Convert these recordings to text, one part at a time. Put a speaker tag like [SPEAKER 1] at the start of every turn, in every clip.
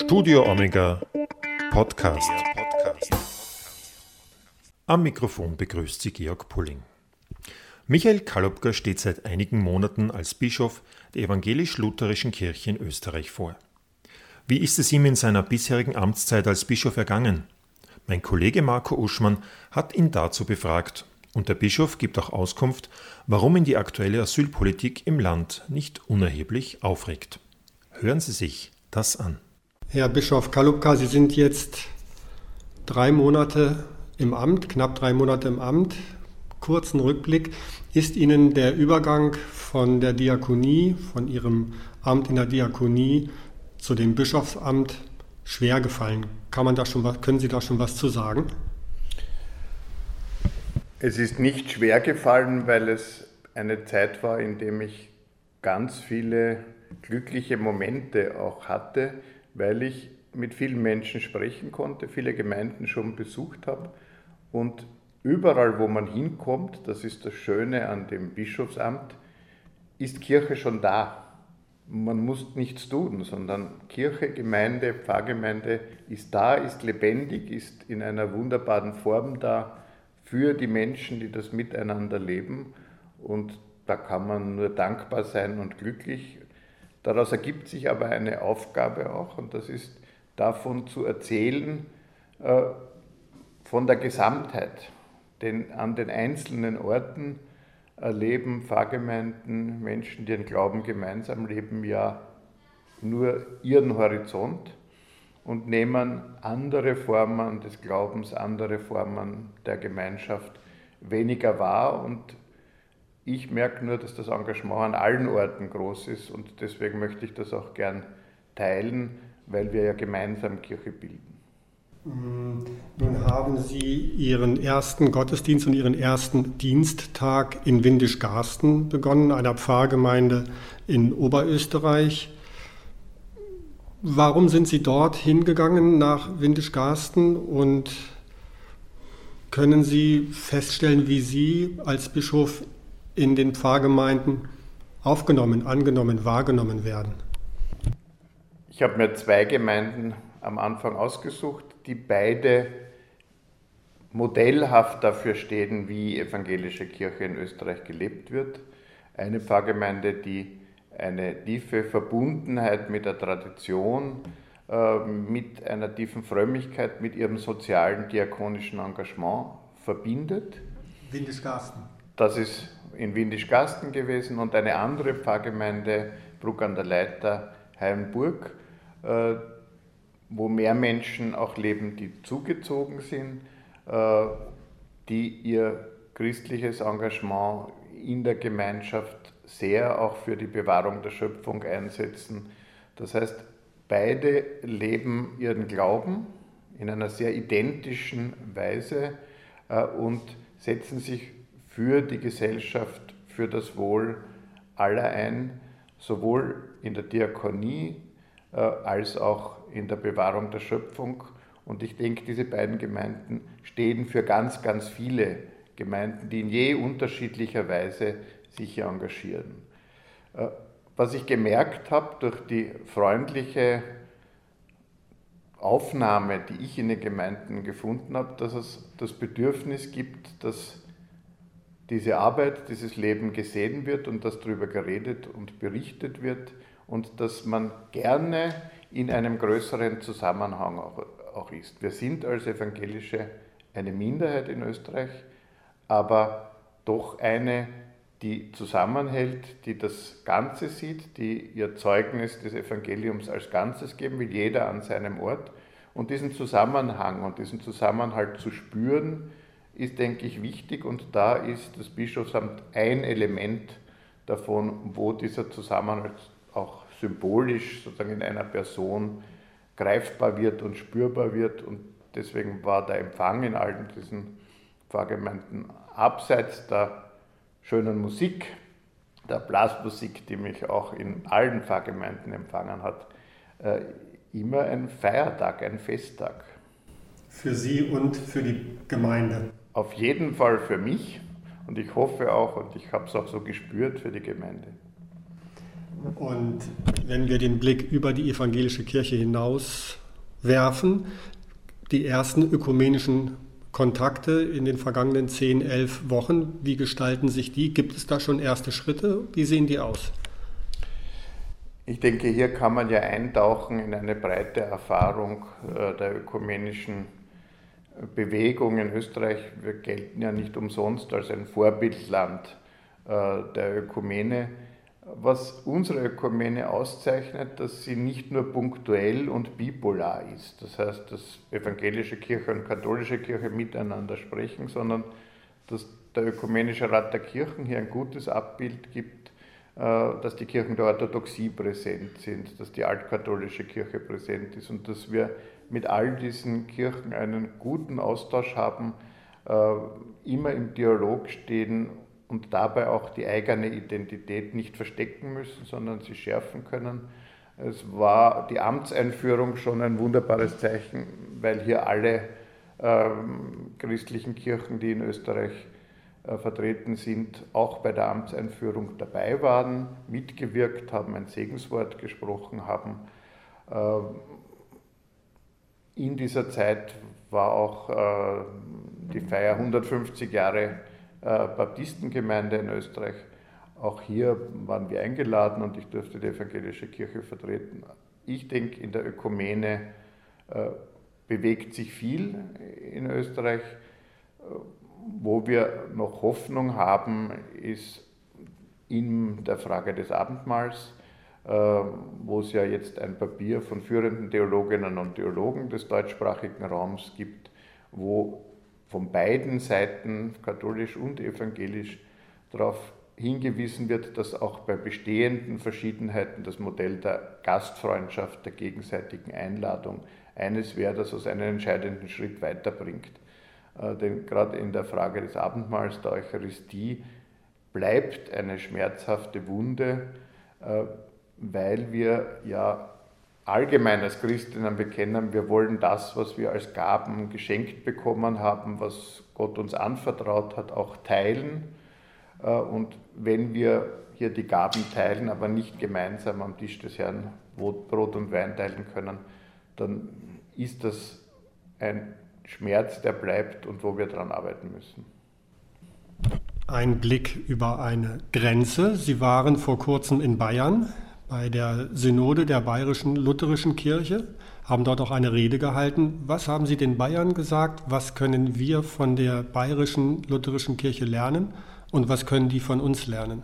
[SPEAKER 1] Studio Omega Podcast. Am Mikrofon begrüßt Sie Georg Pulling. Michael Kalopka steht seit einigen Monaten als Bischof der evangelisch-lutherischen Kirche in Österreich vor. Wie ist es ihm in seiner bisherigen Amtszeit als Bischof ergangen? Mein Kollege Marco Uschmann hat ihn dazu befragt und der Bischof gibt auch Auskunft, warum ihn die aktuelle Asylpolitik im Land nicht unerheblich aufregt. Hören Sie sich das an.
[SPEAKER 2] Herr Bischof Kalupka, Sie sind jetzt drei Monate im Amt, knapp drei Monate im Amt. Kurzen Rückblick. Ist Ihnen der Übergang von der Diakonie, von Ihrem Amt in der Diakonie zu dem Bischofsamt schwer gefallen? Kann man da schon was, können Sie da schon was zu sagen?
[SPEAKER 3] Es ist nicht schwer gefallen, weil es eine Zeit war, in der ich ganz viele glückliche Momente auch hatte, weil ich mit vielen Menschen sprechen konnte, viele Gemeinden schon besucht habe und überall, wo man hinkommt, das ist das Schöne an dem Bischofsamt, ist Kirche schon da. Man muss nichts tun, sondern Kirche, Gemeinde, Pfarrgemeinde ist da, ist lebendig, ist in einer wunderbaren Form da für die Menschen, die das miteinander leben. Und da kann man nur dankbar sein und glücklich. Daraus ergibt sich aber eine Aufgabe auch, und das ist davon zu erzählen, äh, von der Gesamtheit. Denn an den einzelnen Orten erleben Pfarrgemeinden, Menschen, die den Glauben gemeinsam leben, ja nur ihren Horizont und nehmen andere Formen des Glaubens, andere Formen der Gemeinschaft weniger wahr. Und ich merke nur, dass das Engagement an allen Orten groß ist und deswegen möchte ich das auch gern teilen, weil wir ja gemeinsam Kirche bilden.
[SPEAKER 2] Mm, nun haben Sie Ihren ersten Gottesdienst und Ihren ersten Diensttag in Windisch-Garsten begonnen, einer Pfarrgemeinde in Oberösterreich. Warum sind Sie dort hingegangen nach Windisch-Garsten und können Sie feststellen, wie Sie als Bischof in den Pfarrgemeinden aufgenommen, angenommen, wahrgenommen werden?
[SPEAKER 3] Ich habe mir zwei Gemeinden am Anfang ausgesucht, die beide modellhaft dafür stehen, wie evangelische Kirche in Österreich gelebt wird. Eine Pfarrgemeinde, die eine tiefe Verbundenheit mit der Tradition, äh, mit einer tiefen Frömmigkeit, mit ihrem sozialen, diakonischen Engagement verbindet.
[SPEAKER 2] Windischgarsten.
[SPEAKER 3] Das ist in Windischgarsten gewesen und eine andere Pfarrgemeinde, Bruck an der Leiter, Heimburg, äh, wo mehr Menschen auch leben, die zugezogen sind, äh, die ihr christliches Engagement in der Gemeinschaft sehr auch für die Bewahrung der Schöpfung einsetzen. Das heißt, beide leben ihren Glauben in einer sehr identischen Weise äh, und setzen sich für die Gesellschaft, für das Wohl aller ein, sowohl in der Diakonie äh, als auch in der Bewahrung der Schöpfung. Und ich denke, diese beiden Gemeinden stehen für ganz, ganz viele Gemeinden, die in je unterschiedlicher Weise sich hier engagieren. Äh, was ich gemerkt habe durch die freundliche Aufnahme, die ich in den Gemeinden gefunden habe, dass es das Bedürfnis gibt, dass diese Arbeit, dieses Leben gesehen wird und dass darüber geredet und berichtet wird und dass man gerne in einem größeren Zusammenhang auch, auch ist. Wir sind als Evangelische eine Minderheit in Österreich, aber doch eine, die zusammenhält, die das Ganze sieht, die ihr Zeugnis des Evangeliums als Ganzes geben will, jeder an seinem Ort. Und diesen Zusammenhang und diesen Zusammenhalt zu spüren, ist, denke ich, wichtig. Und da ist das Bischofsamt ein Element davon, wo dieser Zusammenhalt auch symbolisch sozusagen in einer Person greifbar wird und spürbar wird. Und deswegen war der Empfang in allen diesen Pfarrgemeinden abseits der schönen Musik, der Blasmusik, die mich auch in allen Pfarrgemeinden empfangen hat, äh, immer ein Feiertag, ein Festtag.
[SPEAKER 2] Für Sie und für die Gemeinde?
[SPEAKER 3] Auf jeden Fall für mich und ich hoffe auch, und ich habe es auch so gespürt, für die Gemeinde.
[SPEAKER 2] Und wenn wir den Blick über die evangelische Kirche hinaus werfen, die ersten ökumenischen Kontakte in den vergangenen 10, 11 Wochen, wie gestalten sich die? Gibt es da schon erste Schritte? Wie sehen die aus?
[SPEAKER 3] Ich denke, hier kann man ja eintauchen in eine breite Erfahrung äh, der ökumenischen Bewegung in Österreich. Wir gelten ja nicht umsonst als ein Vorbildland äh, der Ökumene was unsere Ökumene auszeichnet, dass sie nicht nur punktuell und bipolar ist. Das heißt, dass evangelische Kirche und katholische Kirche miteinander sprechen, sondern dass der Ökumenische Rat der Kirchen hier ein gutes Abbild gibt, äh, dass die Kirchen der Orthodoxie präsent sind, dass die altkatholische Kirche präsent ist und dass wir mit all diesen Kirchen einen guten Austausch haben, äh, immer im Dialog stehen und dabei auch die eigene Identität nicht verstecken müssen, sondern sie schärfen können. Es war die Amtseinführung schon ein wunderbares Zeichen, weil hier alle ähm, christlichen Kirchen, die in Österreich äh, vertreten sind, auch bei der Amtseinführung dabei waren, mitgewirkt haben, ein Segenswort gesprochen haben. Äh, in dieser Zeit war auch äh, die Feier 150 Jahre äh, Baptistengemeinde in Österreich. Auch hier waren wir eingeladen und ich durfte die evangelische Kirche vertreten. Ich denke, in der Ökumene äh, bewegt sich viel in Österreich. Wo wir noch Hoffnung haben, ist in der Frage des Abendmahls, wo es ja jetzt ein Papier von führenden Theologinnen und Theologen des deutschsprachigen Raums gibt, wo von beiden Seiten, katholisch und evangelisch, darauf hingewiesen wird, dass auch bei bestehenden Verschiedenheiten das Modell der Gastfreundschaft, der gegenseitigen Einladung eines wäre, das uns einen entscheidenden Schritt weiterbringt. Äh, denn gerade in der Frage des Abendmahls, der Eucharistie, bleibt eine schmerzhafte Wunde, äh, weil wir ja allgemein als Christinnen bekennen, wir wollen das, was wir als Gaben geschenkt bekommen haben, was Gott uns anvertraut hat, auch teilen. Äh, und wenn wir hier die Gaben teilen, aber nicht gemeinsam am Tisch des Herrn Brot und Wein teilen können, dann ist das ein Schmerz, der bleibt und wo wir daran arbeiten müssen.
[SPEAKER 2] Ein Blick über eine Grenze. Sie waren vor kurzem in Bayern bei der Synode der Bayerischen Lutherischen Kirche, haben dort auch eine Rede gehalten. Was haben Sie den Bayern gesagt? Was können wir von der Bayerischen Lutherischen Kirche lernen und was können die von uns lernen?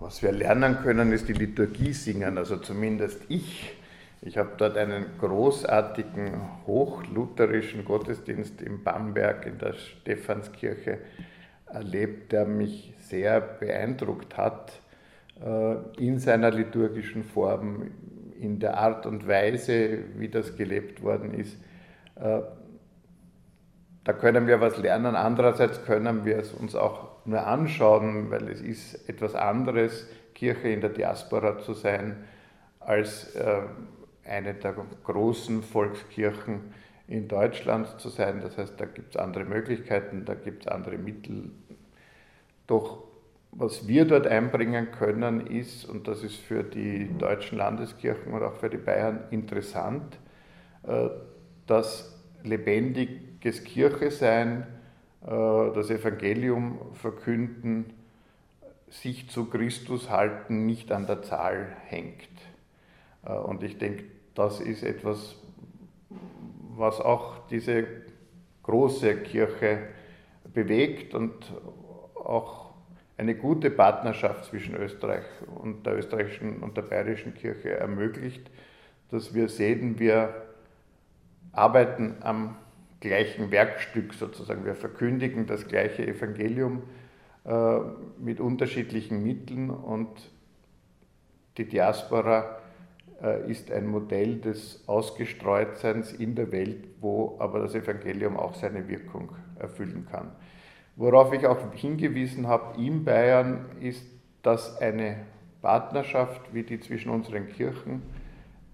[SPEAKER 3] Was wir lernen können, ist die Liturgie singen, also zumindest ich. Ich habe dort einen großartigen hochlutherischen Gottesdienst in Bamberg in der Stephanskirche erlebt, der mich sehr beeindruckt hat in seiner liturgischen Form, in der Art und Weise, wie das gelebt worden ist. Äh, da können wir was lernen. Andererseits können wir es uns auch nur anschauen, weil es ist etwas anderes, Kirche in der Diaspora zu sein, als äh, eine der großen Volkskirchen in Deutschland zu sein. Das heißt, da gibt es andere Möglichkeiten, da gibt es andere Mittel. Doch was wir dort einbringen können, ist, und das ist für die deutschen Landeskirchen und auch für die Bayern interessant, äh, dass lebendiges Kirche sein, äh, das Evangelium verkünden, sich zu Christus halten, nicht an der Zahl hängt. Äh, und ich denke, das ist etwas, was auch diese große Kirche bewegt und auch eine gute Partnerschaft zwischen Österreich und der österreichischen und der bayerischen Kirche ermöglicht, dass wir sehen, wir arbeiten am gleichen Werkstück sozusagen. Wir verkündigen das gleiche Evangelium äh, mit unterschiedlichen Mitteln und die Diaspora äh, ist ein Modell des Ausgestreutseins in der Welt, wo aber das Evangelium auch seine Wirkung erfüllen kann. Worauf ich auch hingewiesen habe in Bayern ist, dass eine Partnerschaft wie die zwischen unseren Kirchen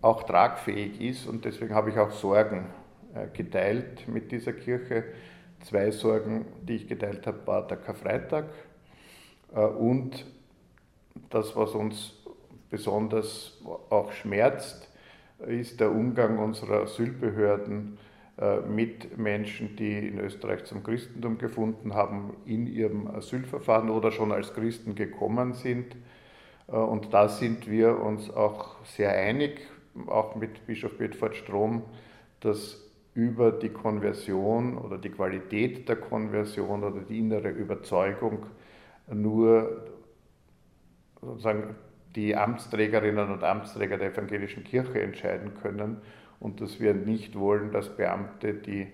[SPEAKER 3] auch tragfähig ist und deswegen habe ich auch Sorgen äh, geteilt mit dieser Kirche. Zwei Sorgen, die ich geteilt habe, war der Karfreitag äh, und das, was uns besonders auch schmerzt, ist der Umgang unserer Asylbehörden mit Menschen, die in Österreich zum Christentum gefunden haben, in ihrem Asylverfahren oder schon als Christen gekommen sind. Äh, und da sind wir uns auch sehr einig, auch mit Bischof Bedford Strom, dass über die Konversion oder die Qualität der Konversion oder die innere Überzeugung nur sozusagen die Amtsträgerinnen und Amtsträger der evangelischen Kirche entscheiden können und dass wir nicht wollen, dass Beamte, die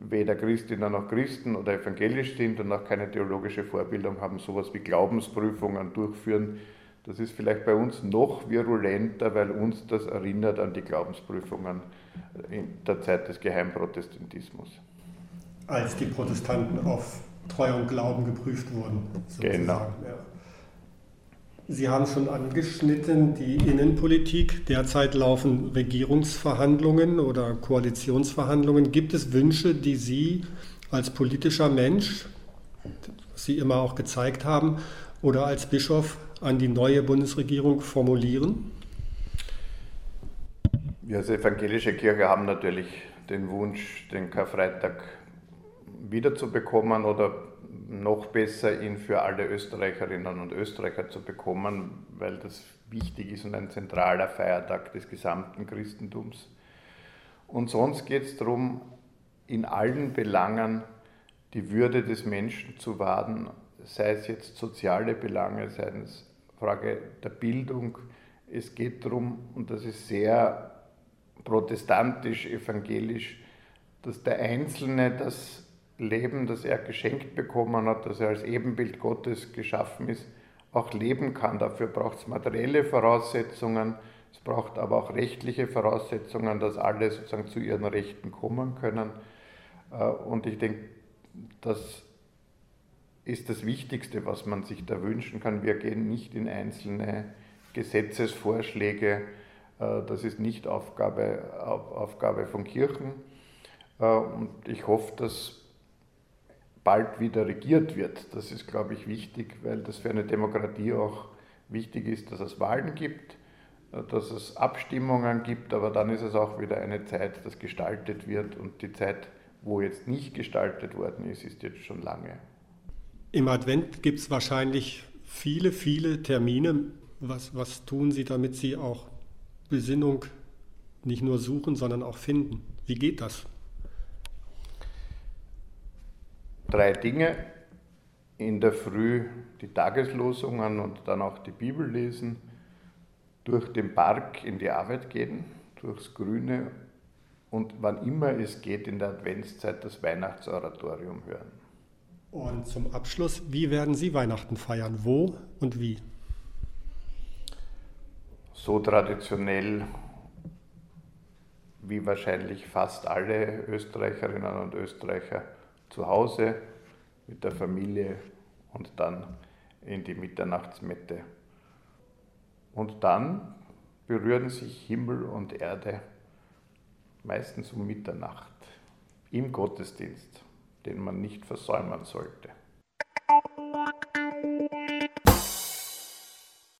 [SPEAKER 3] weder Christinnen noch Christen oder evangelisch sind und auch keine theologische Vorbildung haben, sowas wie Glaubensprüfungen durchführen. Das ist vielleicht bei uns noch virulenter, weil uns das erinnert an die Glaubensprüfungen in der Zeit des Geheimprotestantismus.
[SPEAKER 2] Als die Protestanten auf Treu und Glauben geprüft wurden.
[SPEAKER 3] Sozusagen. Genau. Ja.
[SPEAKER 2] Sie haben schon angeschnitten die Innenpolitik. Derzeit laufen Regierungsverhandlungen oder Koalitionsverhandlungen. Gibt es Wünsche, die Sie als politischer Mensch, Sie immer auch gezeigt haben, oder als Bischof an die neue Bundesregierung formulieren?
[SPEAKER 3] Wir als evangelische Kirche haben natürlich den Wunsch, den Karfreitag wiederzubekommen oder noch besser, ihn für alle Österreicherinnen und Österreicher zu bekommen, weil das wichtig ist und ein zentraler Feiertag des gesamten Christentums. Und sonst geht es darum, in allen Belangen die Würde des Menschen zu wahren, sei es jetzt soziale Belange, sei es Frage der Bildung. Es geht darum, und das ist sehr protestantisch, evangelisch, dass der Einzelne das Leben, das er geschenkt bekommen hat, dass er als Ebenbild Gottes geschaffen ist, auch leben kann. Dafür braucht es materielle Voraussetzungen, es braucht aber auch rechtliche Voraussetzungen, dass alle sozusagen zu ihren Rechten kommen können. Äh, und ich denke, das ist das Wichtigste, was man sich da wünschen kann. Wir gehen nicht in einzelne Gesetzesvorschläge. Äh, das ist nicht Aufgabe, Aufgabe von Kirchen. Äh, und ich hoffe, dass bald wieder regiert wird. Das ist, glaube ich, wichtig, weil das für eine Demokratie auch wichtig ist, dass es Wahlen gibt, dass es Abstimmungen gibt, aber dann ist es auch wieder eine Zeit, dass gestaltet wird und die Zeit, wo jetzt nicht gestaltet worden ist, ist jetzt schon lange.
[SPEAKER 2] Im Advent gibt es wahrscheinlich viele, viele Termine. Was, was tun Sie, damit Sie auch Besinnung nicht nur suchen, sondern auch finden? Wie geht das?
[SPEAKER 3] Drei Dinge. In der Früh die Tageslosungen und dann auch die Bibel lesen, durch den Park in die Arbeit gehen, durchs Grüne und wann immer es geht in der Adventszeit das Weihnachtsoratorium hören.
[SPEAKER 2] Und zum Abschluss, wie werden Sie Weihnachten feiern? Wo und wie?
[SPEAKER 3] So traditionell wie wahrscheinlich fast alle Österreicherinnen und Österreicher zu Hause mit der Familie und dann in die Mitternachtsmette. Und dann berühren sich Himmel und Erde meistens um Mitternacht im Gottesdienst, den man nicht versäumen sollte.